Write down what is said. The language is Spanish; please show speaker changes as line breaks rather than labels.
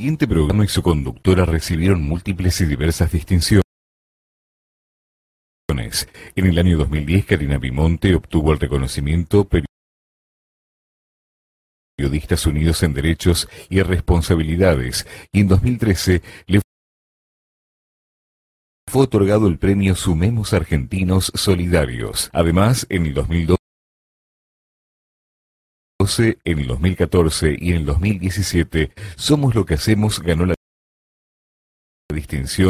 siguiente programa y su conductora recibieron múltiples y diversas distinciones. En el año 2010, Karina Bimonte obtuvo el reconocimiento Periodistas Unidos en Derechos y Responsabilidades y en 2013 le fue otorgado el premio Sumemos Argentinos Solidarios. Además, en el 2012 en el 2014 y en el 2017, Somos lo que hacemos ganó la distinción